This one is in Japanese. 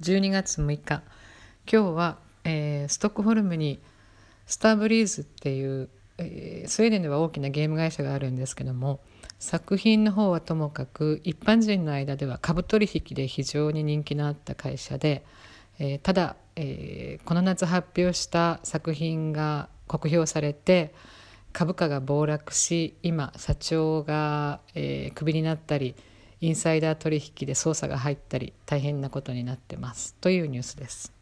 12月6日。今日は、えー、ストックホルムにスターブリーズっていう、えー、スウェーデンでは大きなゲーム会社があるんですけども作品の方はともかく一般人の間では株取引で非常に人気のあった会社で、えー、ただ、えー、この夏発表した作品が酷評されて株価が暴落し今社長が、えー、クビになったりインサイダー取引で捜査が入ったり大変なことになってますというニュースです。